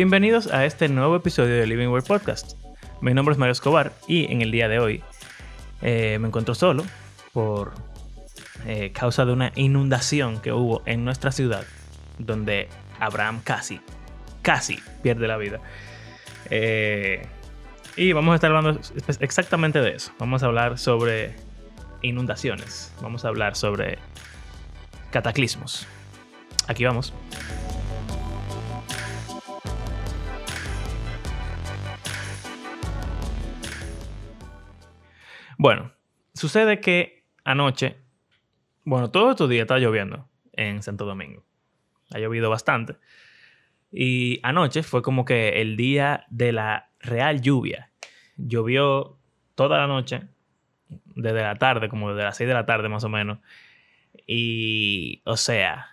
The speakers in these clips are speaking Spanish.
Bienvenidos a este nuevo episodio de Living World Podcast. Mi nombre es Mario Escobar y en el día de hoy eh, me encuentro solo por eh, causa de una inundación que hubo en nuestra ciudad, donde Abraham casi, casi pierde la vida. Eh, y vamos a estar hablando exactamente de eso. Vamos a hablar sobre inundaciones. Vamos a hablar sobre cataclismos. Aquí vamos. Bueno, sucede que anoche, bueno, todo estos días está lloviendo en Santo Domingo. Ha llovido bastante. Y anoche fue como que el día de la real lluvia. Llovió toda la noche, desde la tarde, como desde las 6 de la tarde más o menos. Y, o sea,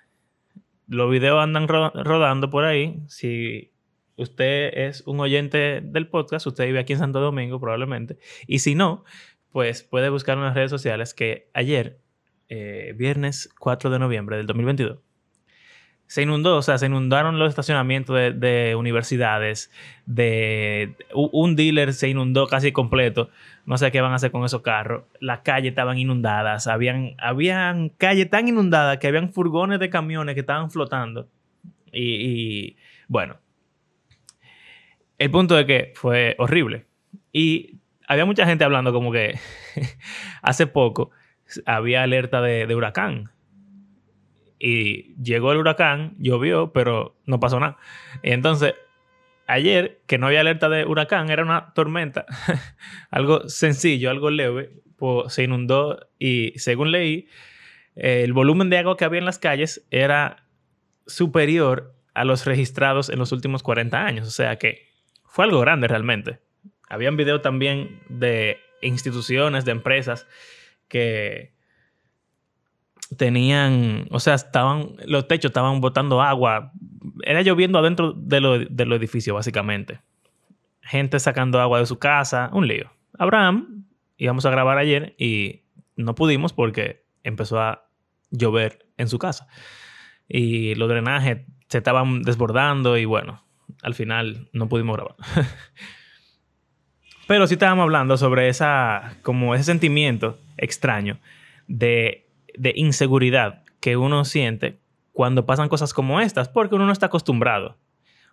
los videos andan rodando por ahí. Si usted es un oyente del podcast, usted vive aquí en Santo Domingo probablemente. Y si no, pues puede buscar en las redes sociales que ayer, eh, viernes 4 de noviembre del 2022, se inundó, o sea, se inundaron los estacionamientos de, universidades, de un dealer se inundó casi completo, no sé qué van a hacer con esos carros, las calles estaban inundadas, habían, habían calles tan inundadas que habían furgones de camiones que estaban flotando y, y bueno, el punto de que fue horrible y había mucha gente hablando como que hace poco había alerta de, huracán. Y llegó el huracán, llovió, pero no pasó nada. Y entonces, ayer, que no había alerta de huracán, era una tormenta, algo sencillo, algo leve, pues, se inundó y según leí, el volumen de agua que había en las calles era superior a los registrados en los últimos 40 años. O sea que fue algo grande realmente. Habían videos también de instituciones, de empresas que tenían, o sea, estaban, los techos estaban botando agua. Era lloviendo adentro de lo, del edificio, básicamente. Gente sacando agua de su casa, un lío. Abraham, íbamos a grabar ayer y no pudimos porque empezó a llover en su casa. Y los drenajes se estaban desbordando y bueno, al final no pudimos grabar. Pero sí estábamos hablando sobre esa, como ese sentimiento extraño de, de inseguridad que uno siente cuando pasan cosas como estas, porque uno no está acostumbrado.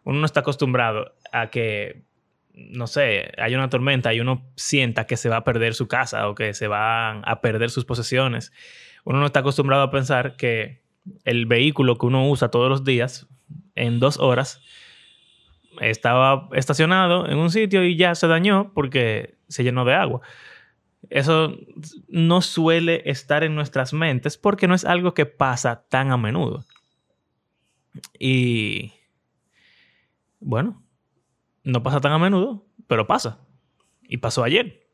Uno no está acostumbrado a que, no sé, hay una tormenta y uno sienta que se va a perder su casa o que se van a perder sus posesiones. Uno no está acostumbrado a pensar que el vehículo que uno usa todos los días, en dos horas, estaba estacionado en un sitio y ya se dañó porque se llenó de agua. Eso no suele estar en nuestras mentes porque no es algo que pasa tan a menudo. Y bueno, no pasa tan a menudo, pero pasa. Y pasó ayer.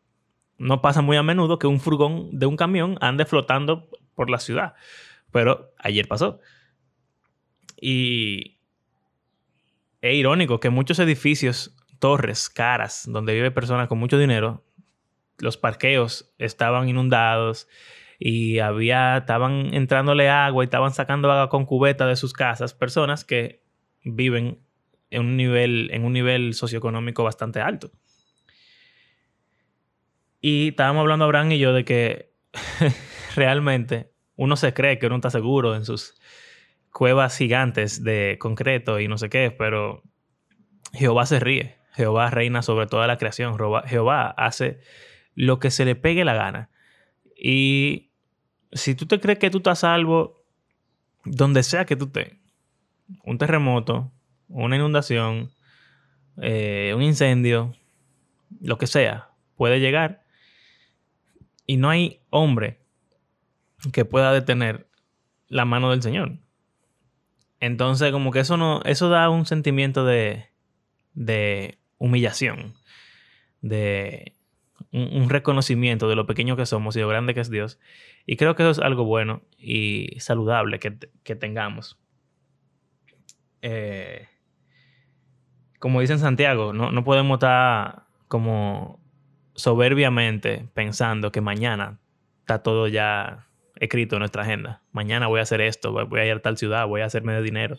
No pasa muy a menudo que un furgón de un camión ande flotando por la ciudad, pero ayer pasó. Y es irónico que muchos edificios, torres, caras, donde vive personas con mucho dinero, los parqueos estaban inundados y había, estaban entrándole agua y estaban sacando agua con cubeta de sus casas, personas que viven en un nivel, en un nivel socioeconómico bastante alto. Y estábamos hablando Abraham y yo de que realmente uno se cree que uno está seguro en sus cuevas gigantes de concreto y no sé qué, pero Jehová se ríe. Jehová reina sobre toda la creación. Jehová hace lo que se le pegue la gana. Y si tú te crees que tú estás salvo, donde sea que tú estés, un terremoto, una inundación, eh, un incendio, lo que sea, puede llegar. Y no hay hombre que pueda detener la mano del Señor. Entonces, como que eso no, eso da un sentimiento de, de humillación, de un, reconocimiento de lo pequeño que somos y lo grande que es Dios. Y creo que eso es algo bueno y saludable que, tengamos. Eh, como dice en Santiago, no, no podemos estar como soberbiamente pensando que mañana está todo ya escrito en nuestra agenda. Mañana voy a hacer esto, voy a ir a tal ciudad, voy a hacerme de dinero.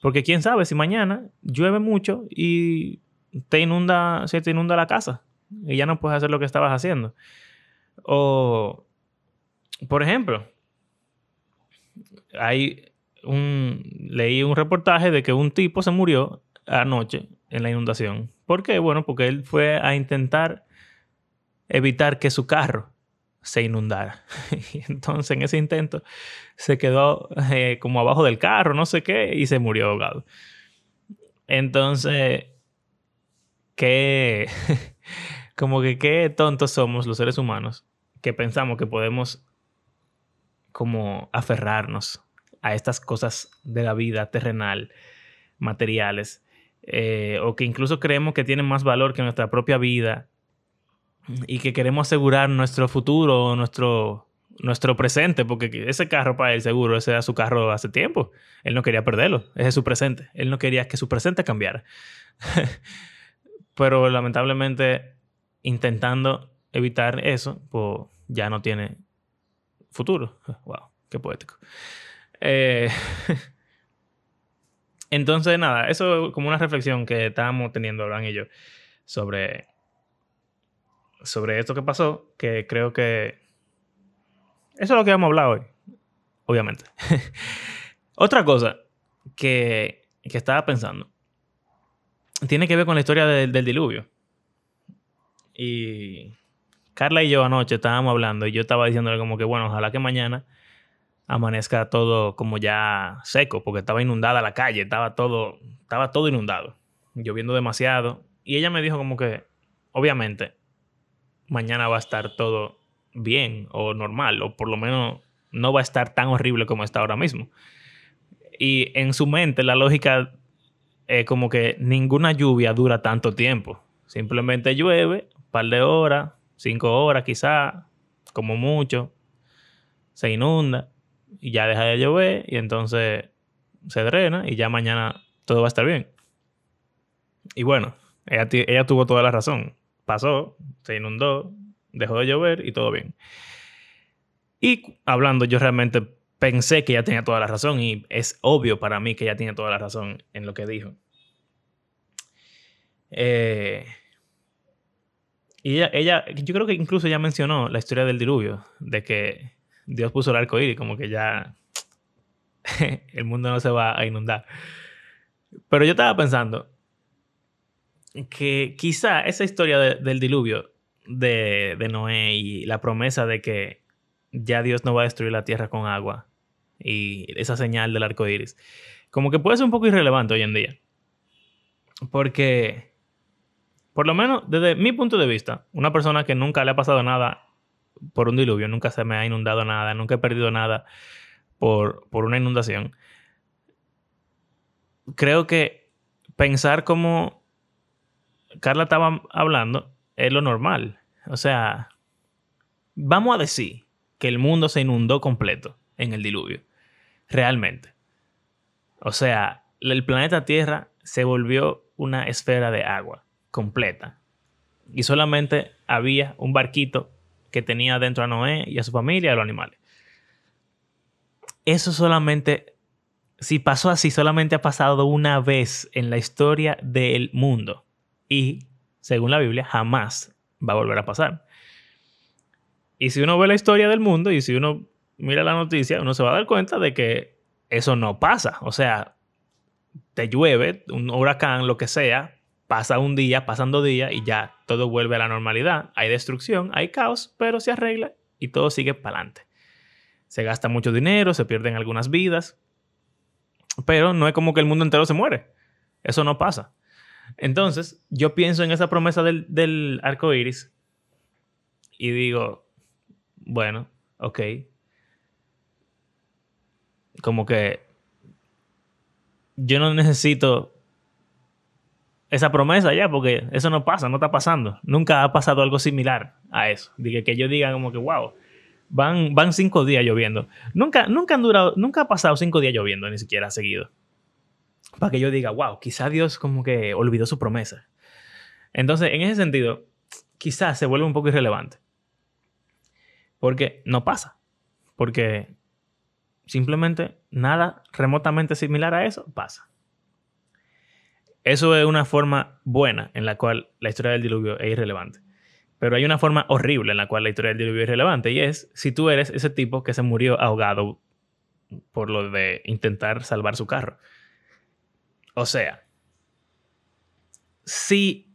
Porque quién sabe si mañana llueve mucho y te inunda, se te inunda la casa y ya no puedes hacer lo que estabas haciendo. O, por ejemplo, hay un, leí un reportaje de que un tipo se murió anoche en la inundación. ¿Por qué? Bueno, porque él fue a intentar evitar que su carro se inundara. Y entonces en ese intento se quedó eh, como abajo del carro, no sé qué, y se murió ahogado. Entonces, qué, como que qué tontos somos los seres humanos que pensamos que podemos como aferrarnos a estas cosas de la vida terrenal, materiales, eh, o que incluso creemos que tienen más valor que nuestra propia vida y que queremos asegurar nuestro futuro nuestro, nuestro presente, porque ese carro para él seguro, ese era su carro hace tiempo. Él no quería perderlo, ese es su presente. Él no quería que su presente cambiara. Pero lamentablemente, intentando evitar eso, pues ya no tiene futuro. Wow, qué poético. Eh, entonces, nada, eso es como una reflexión que estábamos teniendo, Abraham y yo, sobre sobre esto que pasó, que creo que eso es lo que vamos a hablar hoy, obviamente. Otra cosa que, que, estaba pensando tiene que ver con la historia del diluvio. Y Carla y yo anoche estábamos hablando y yo estaba diciéndole como que, bueno, ojalá que mañana amanezca todo como ya seco, porque estaba inundada la calle, estaba todo, estaba todo inundado, lloviendo demasiado. Y ella me dijo como que, obviamente, mañana va a estar todo bien o normal, o por lo menos no va a estar tan horrible como está ahora mismo. Y en su mente la lógica es como que ninguna lluvia dura tanto tiempo. Simplemente llueve, un par de horas, cinco horas quizá, como mucho, se inunda y ya deja de llover y entonces se drena y ya mañana todo va a estar bien. Y bueno, ella, ella tuvo toda la razón pasó, se inundó, dejó de llover y todo bien. Y hablando, yo realmente pensé que ella tenía toda la razón y es obvio para mí que ella tiene toda la razón en lo que dijo. Eh, y ella, ella, yo creo que incluso ya mencionó la historia del diluvio, de que Dios puso el arco iris, como que ya el mundo no se va a inundar. Pero yo estaba pensando, que quizá esa historia del diluvio de, Noé y la promesa de que ya Dios no va a destruir la tierra con agua y esa señal del arco iris, como que puede ser un poco irrelevante hoy en día. Porque, por lo menos desde mi punto de vista, una persona que nunca le ha pasado nada por un diluvio, nunca se me ha inundado nada, nunca he perdido nada por, por una inundación, creo que pensar como Carla estaba hablando, es lo normal. O sea, vamos a decir que el mundo se inundó completo en el diluvio. Realmente. O sea, el planeta Tierra se volvió una esfera de agua completa. Y solamente había un barquito que tenía dentro a Noé y a su familia y a los animales. Eso solamente, si pasó así, solamente ha pasado una vez en la historia del mundo y, según la Biblia, jamás va a volver a pasar. Y si uno ve la historia del mundo y si uno mira la noticia, uno se va a dar cuenta de que eso no pasa. O sea, te llueve, un huracán, lo que sea, pasa un día, pasan dos días y ya todo vuelve a la normalidad. Hay destrucción, hay caos, pero se arregla y todo sigue para adelante. Se gasta mucho dinero, se pierden algunas vidas, pero no es como que el mundo entero se muere. Eso no pasa. Entonces, yo pienso en esa promesa del, arco iris y digo, bueno, ok. Como que yo no necesito esa promesa ya, porque eso no pasa, no está pasando. Nunca ha pasado algo similar a eso. Diga que yo diga como que, wow, van, van cinco días lloviendo. Nunca, nunca han durado, nunca ha pasado cinco días lloviendo, ni siquiera seguido para que yo diga, wow, quizá Dios como que olvidó su promesa. Entonces, en ese sentido, quizás se vuelve un poco irrelevante. Porque no pasa. Porque simplemente nada remotamente similar a eso pasa. eso es una forma buena en la cual la historia del diluvio es irrelevante. Pero hay una forma horrible en la cual la historia del diluvio es irrelevante y es si tú eres ese tipo que se murió ahogado por lo de intentar salvar su carro. O sea, si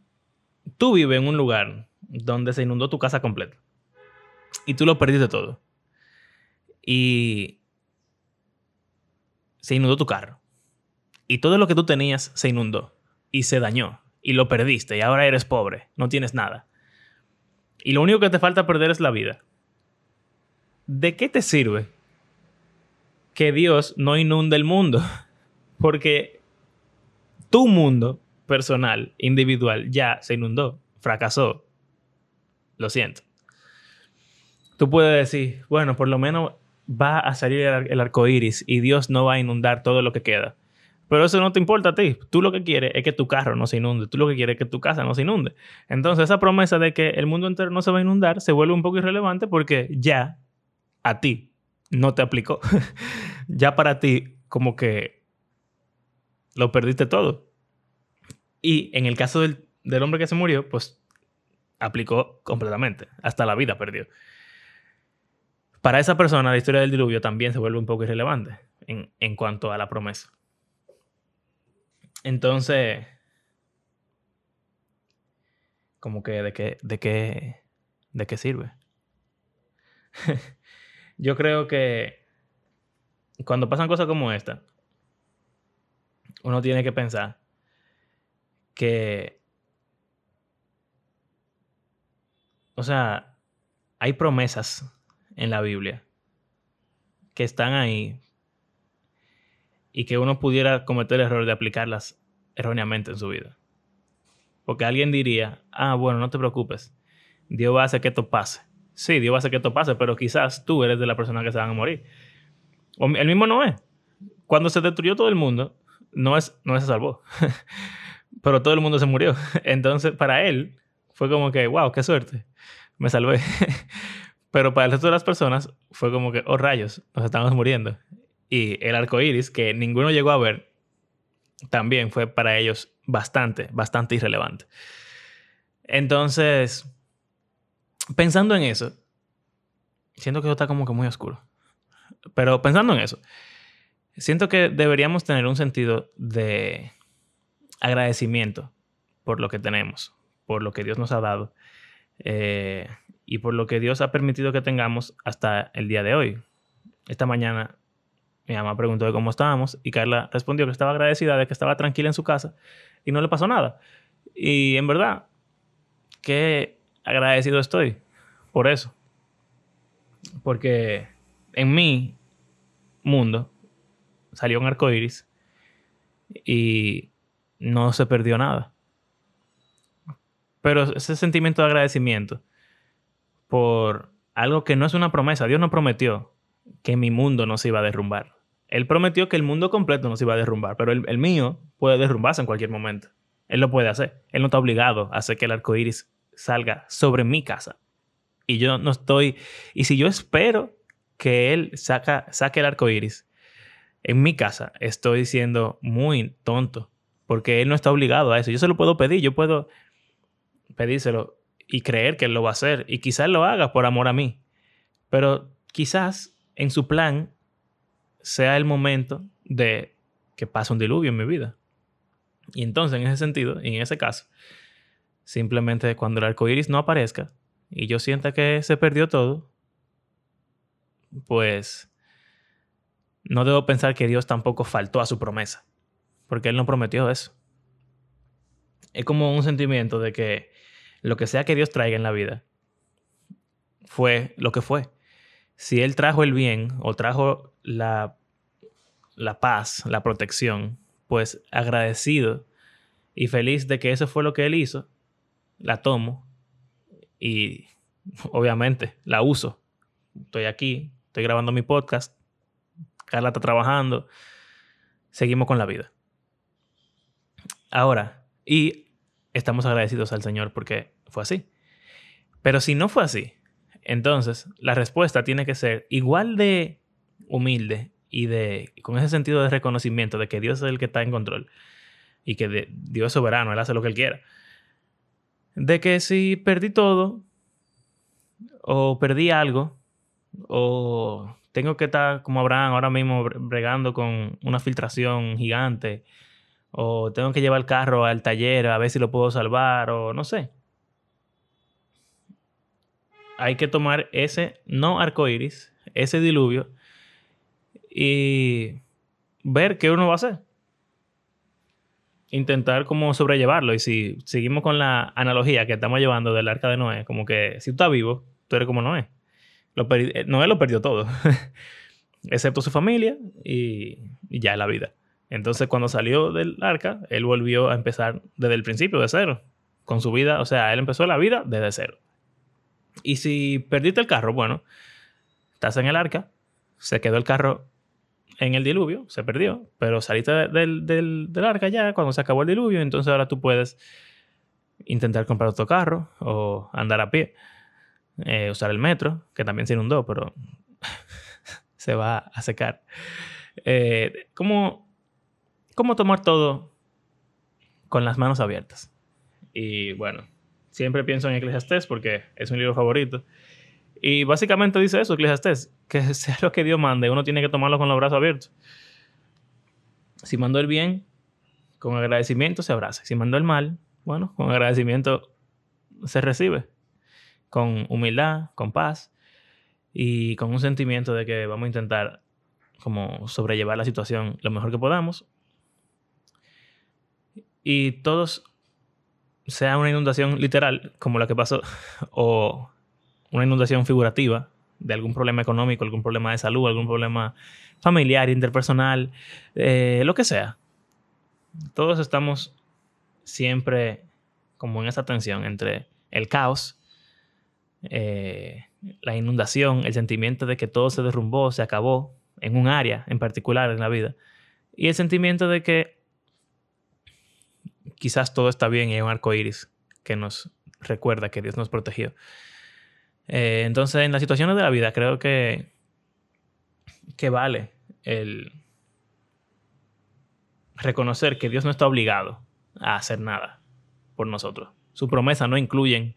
tú vives en un lugar donde se inundó tu casa completa y tú lo perdiste todo y se inundó tu carro y todo lo que tú tenías se inundó y se dañó y lo perdiste y ahora eres pobre, no tienes nada. Y lo único que te falta perder es la vida. ¿De qué te sirve que Dios no inunde el mundo? Porque tu mundo personal, individual, ya se inundó, fracasó. Lo siento. Tú puedes decir, bueno, por lo menos va a salir el arco iris y Dios no va a inundar todo lo que queda. Pero eso no te importa a ti. Tú lo que quieres es que tu carro no se inunde. Tú lo que quieres es que tu casa no se inunde. Entonces, esa promesa de que el mundo entero no se va a inundar se vuelve un poco irrelevante porque ya a ti no te aplicó. ya para ti, como que lo perdiste todo. Y en el caso del, del hombre que se murió, pues aplicó completamente. Hasta la vida perdió. Para esa persona, la historia del diluvio también se vuelve un poco irrelevante en, en cuanto a la promesa. Entonces, como que de qué, de qué, de qué sirve. Yo creo que cuando pasan cosas como esta, uno tiene que pensar que, o sea, hay promesas en la Biblia que están ahí y que uno pudiera cometer el error de aplicarlas erróneamente en su vida. Porque alguien diría, ah, bueno, no te preocupes, Dios va a hacer que esto pase. Sí, Dios va a hacer que esto pase, pero quizás tú eres de la persona que se van a morir. El mismo Noé. Cuando se destruyó todo el mundo, no es, no se salvó. pero todo el mundo se murió. Entonces, para él, fue como que, wow, qué suerte, me salvé. pero para el resto de las personas, fue como que, oh rayos, nos estamos muriendo y el arco iris, que ninguno llegó a ver, también fue para ellos bastante, bastante irrelevante. Entonces, pensando en eso, siento que eso está como que muy oscuro. Pero pensando en eso, siento que deberíamos tener un sentido de agradecimiento por lo que tenemos, por lo que Dios nos ha dado eh, y por lo que Dios ha permitido que tengamos hasta el día de hoy. Esta mañana mi mamá preguntó de cómo estábamos y Carla respondió que estaba agradecida de que estaba tranquila en su casa y no le pasó nada. Y en verdad, qué agradecido estoy por eso. Porque en mi mundo salió un arco iris y no se perdió nada. Pero ese sentimiento de agradecimiento por algo que no es una promesa, Dios no prometió que mi mundo no se iba a derrumbar. Él prometió que el mundo completo no se iba a derrumbar, pero el, mío puede derrumbarse en cualquier momento. Él lo puede hacer. Él no está obligado a hacer que el arco iris salga sobre mi casa. Y yo no estoy. Y si yo espero que él saca, saque el arco iris en mi casa, estoy siendo muy tonto. Porque él no está obligado a eso. Yo se lo puedo pedir. Yo puedo pedírselo y creer que él lo va a hacer. Y quizás lo haga por amor a mí. Pero quizás en su plan sea el momento de que pase un diluvio en mi vida. Y entonces, en ese sentido, y en ese caso, simplemente cuando el arco iris no aparezca y yo sienta que se perdió todo, pues no debo pensar que Dios tampoco faltó a su promesa, porque Él no prometió eso. Es como un sentimiento de que lo que sea que Dios traiga en la vida fue lo que fue si Él trajo el bien o trajo la, la paz, la protección, pues agradecido y feliz de que eso fue lo que Él hizo, la tomo y obviamente la uso. Estoy aquí, estoy grabando mi podcast, Carla está trabajando, seguimos con la vida. Ahora, y estamos agradecidos al Señor porque fue así. Pero si no fue así, entonces, la respuesta tiene que ser igual de humilde y de con ese sentido de reconocimiento de que Dios es el que está en control. y que Dios es soberano, Él hace lo que Él quiera. De que si perdí todo, o perdí algo, o tengo que estar como Abraham ahora mismo bregando con una filtración gigante, o tengo que llevar el carro al taller a ver si lo puedo salvar, o no sé. Hay que tomar ese no arco iris, ese diluvio, y ver qué uno va a hacer. Intentar como sobrellevarlo. Y si seguimos con la analogía que estamos llevando del arca de Noé, como que si tú estás vivo, tú eres como Noé. Eh, Noé lo perdió todo, excepto su familia y, y ya la vida. Entonces, cuando salió del arca, él volvió a empezar desde el principio, de cero, con su vida. O sea, él empezó la vida desde cero. Y si perdiste el carro, bueno, estás en el arca, se quedó el carro en el diluvio, se perdió, pero saliste del, del, del arca ya cuando se acabó el diluvio, entonces ahora tú puedes intentar comprar otro carro o andar a pie. Eh, usar el metro, que también se inundó, pero se va a secar. Eh, ¿cómo, ¿Cómo tomar todo con las manos abiertas? Y bueno, siempre pienso en Eclesiastés porque es un libro favorito. Y básicamente dice eso, Eclesiastés, que sea lo que Dios mande, uno tiene que tomarlo con los brazos abiertos. Si mandó el bien, con agradecimiento se abraza. Si mandó el mal, bueno, con agradecimiento se recibe con humildad, con paz y con un sentimiento de que vamos a intentar como sobrellevar la situación lo mejor que podamos. Y todos, sea una inundación literal, como la que pasó, o una inundación figurativa de algún problema económico, algún problema de salud, algún problema familiar, interpersonal, eh, lo que sea. Todos estamos siempre como en esa tensión entre el caos eh, la inundación, el sentimiento de que todo se derrumbó, se acabó en un área en particular en la vida. Y el sentimiento de que quizás todo está bien y hay un arco iris que nos recuerda que Dios nos protegió. Eh, entonces, en las situaciones de la vida, creo que, que vale el reconocer que Dios no está obligado a hacer nada por nosotros. Su promesa no incluyen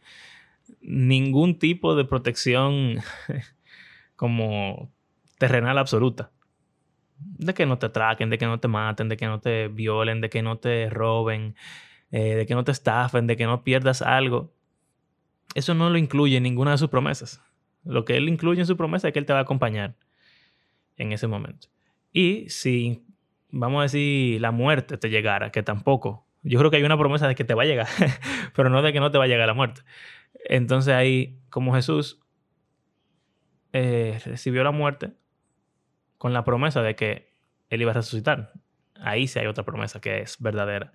ningún tipo de protección como terrenal absoluta. De que no te atraquen, de que no te maten, de que no te violen, de que no te roben, eh, de que no te estafen, de que no pierdas algo. Eso no lo incluye en ninguna de sus promesas. Lo que él incluye en su promesa es que él te va a acompañar en ese momento. Y si, vamos a decir, la muerte te llegara, que tampoco. Yo creo que hay una promesa de que te va a llegar, pero no de que no te va a llegar la muerte. Entonces ahí, como Jesús eh, recibió la muerte con la promesa de que Él iba a resucitar, ahí sí hay otra promesa que es verdadera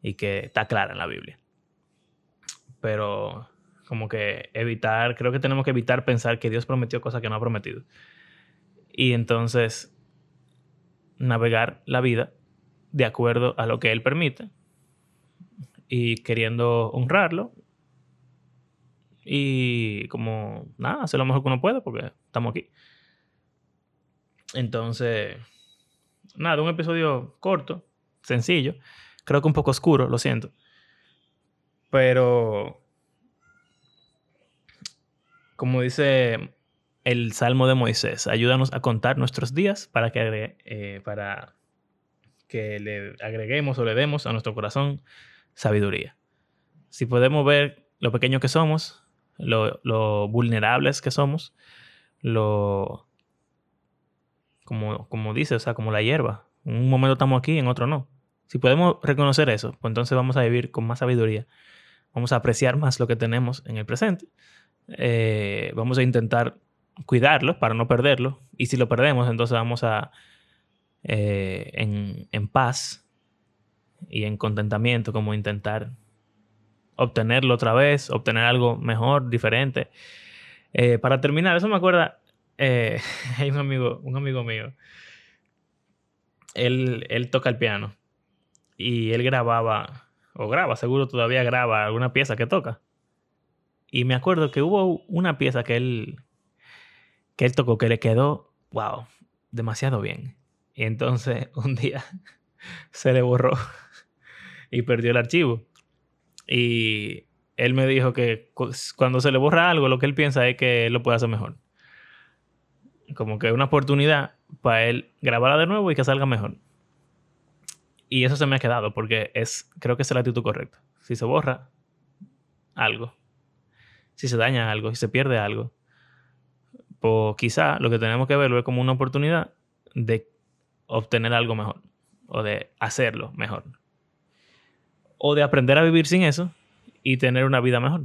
y que está clara en la Biblia. Pero como que evitar, creo que tenemos que evitar pensar que Dios prometió cosas que no ha prometido. Y entonces navegar la vida de acuerdo a lo que Él permite y queriendo honrarlo y como, nada, hacer lo mejor que uno puede porque estamos aquí. Entonces, nada, un episodio corto, sencillo. Creo que un poco oscuro, lo siento. Pero, como dice el Salmo de Moisés, ayúdanos a contar nuestros días para que, eh, para que le agreguemos o le demos a nuestro corazón sabiduría. Si podemos ver lo pequeño que somos, lo, vulnerables que somos, lo... Como, como dice, o sea, como la hierba. En un momento estamos aquí, en otro no. Si podemos reconocer eso, pues entonces vamos a vivir con más sabiduría. Vamos a apreciar más lo que tenemos en el presente. Eh, vamos a intentar cuidarlo para no perderlo. Y si lo perdemos, entonces vamos a, eh, en, en paz y en contentamiento, como intentar obtenerlo otra vez, obtener algo mejor, diferente. Eh, para terminar, eso me acuerda, eh, hay un amigo, un amigo mío, él, él toca el piano y él grababa, o graba, seguro todavía graba alguna pieza que toca. Y me acuerdo que hubo una pieza que él, que él tocó que le quedó, wow, demasiado bien. Y entonces un día se le borró y perdió el archivo. Y él me dijo que cuando se le borra algo, lo que él piensa es que lo puede hacer mejor. Como que una oportunidad para él grabarla de nuevo y que salga mejor. Y eso se me ha quedado porque es, creo que es la actitud correcta. Si se borra algo, si se daña algo, si se pierde algo, pues quizá lo que tenemos que verlo es como una oportunidad de obtener algo mejor o de hacerlo mejor. O de aprender a vivir sin eso y tener una vida mejor.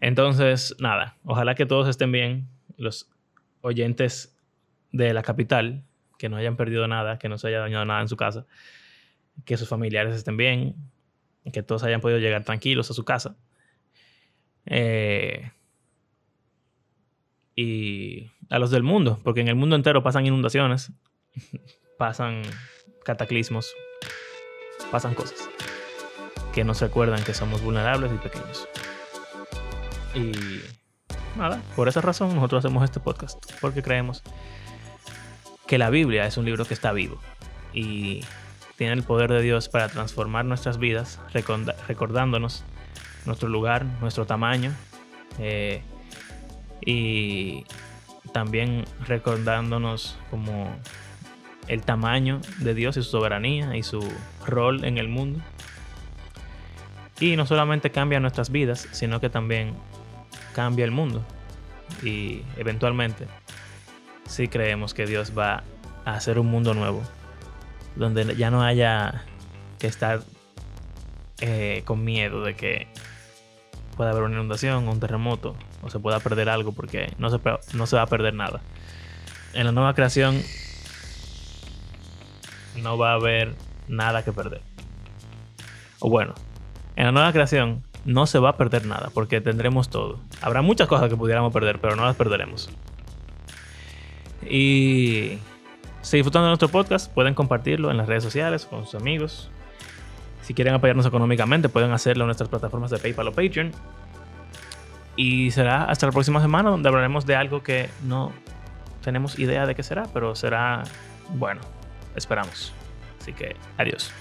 Entonces, nada, ojalá que todos estén bien, los oyentes de la capital, que no hayan perdido nada, que no se haya dañado nada en su casa, que sus familiares estén bien, que todos hayan podido llegar tranquilos a su casa. Eh, y a los del mundo, porque en el mundo entero pasan inundaciones, pasan cataclismos, pasan cosas que nos recuerdan que somos vulnerables y pequeños. Y nada, por esa razón nosotros hacemos este podcast, porque creemos que la Biblia es un libro que está vivo y tiene el poder de Dios para transformar nuestras vidas, recordándonos nuestro lugar, nuestro tamaño eh, y también recordándonos como el tamaño de Dios y su soberanía y su rol en el mundo. Y no solamente cambia nuestras vidas, sino que también cambia el mundo. Y eventualmente sí creemos que Dios va a hacer un mundo nuevo, donde ya no haya que estar eh, con miedo de que pueda haber una inundación o un terremoto o se pueda perder algo porque no se, no se va a perder nada. En la nueva creación no va a haber nada que perder. O bueno, en la nueva creación no se va a perder nada porque tendremos todo. Habrá muchas cosas que pudiéramos perder, pero no las perderemos. Y si disfrutan de nuestro podcast, pueden compartirlo en las redes sociales con sus amigos. Si quieren apoyarnos económicamente, pueden hacerlo en nuestras plataformas de PayPal o Patreon. Y será hasta la próxima semana donde hablaremos de algo que no tenemos idea de qué será, pero será bueno, esperamos. Así que adiós.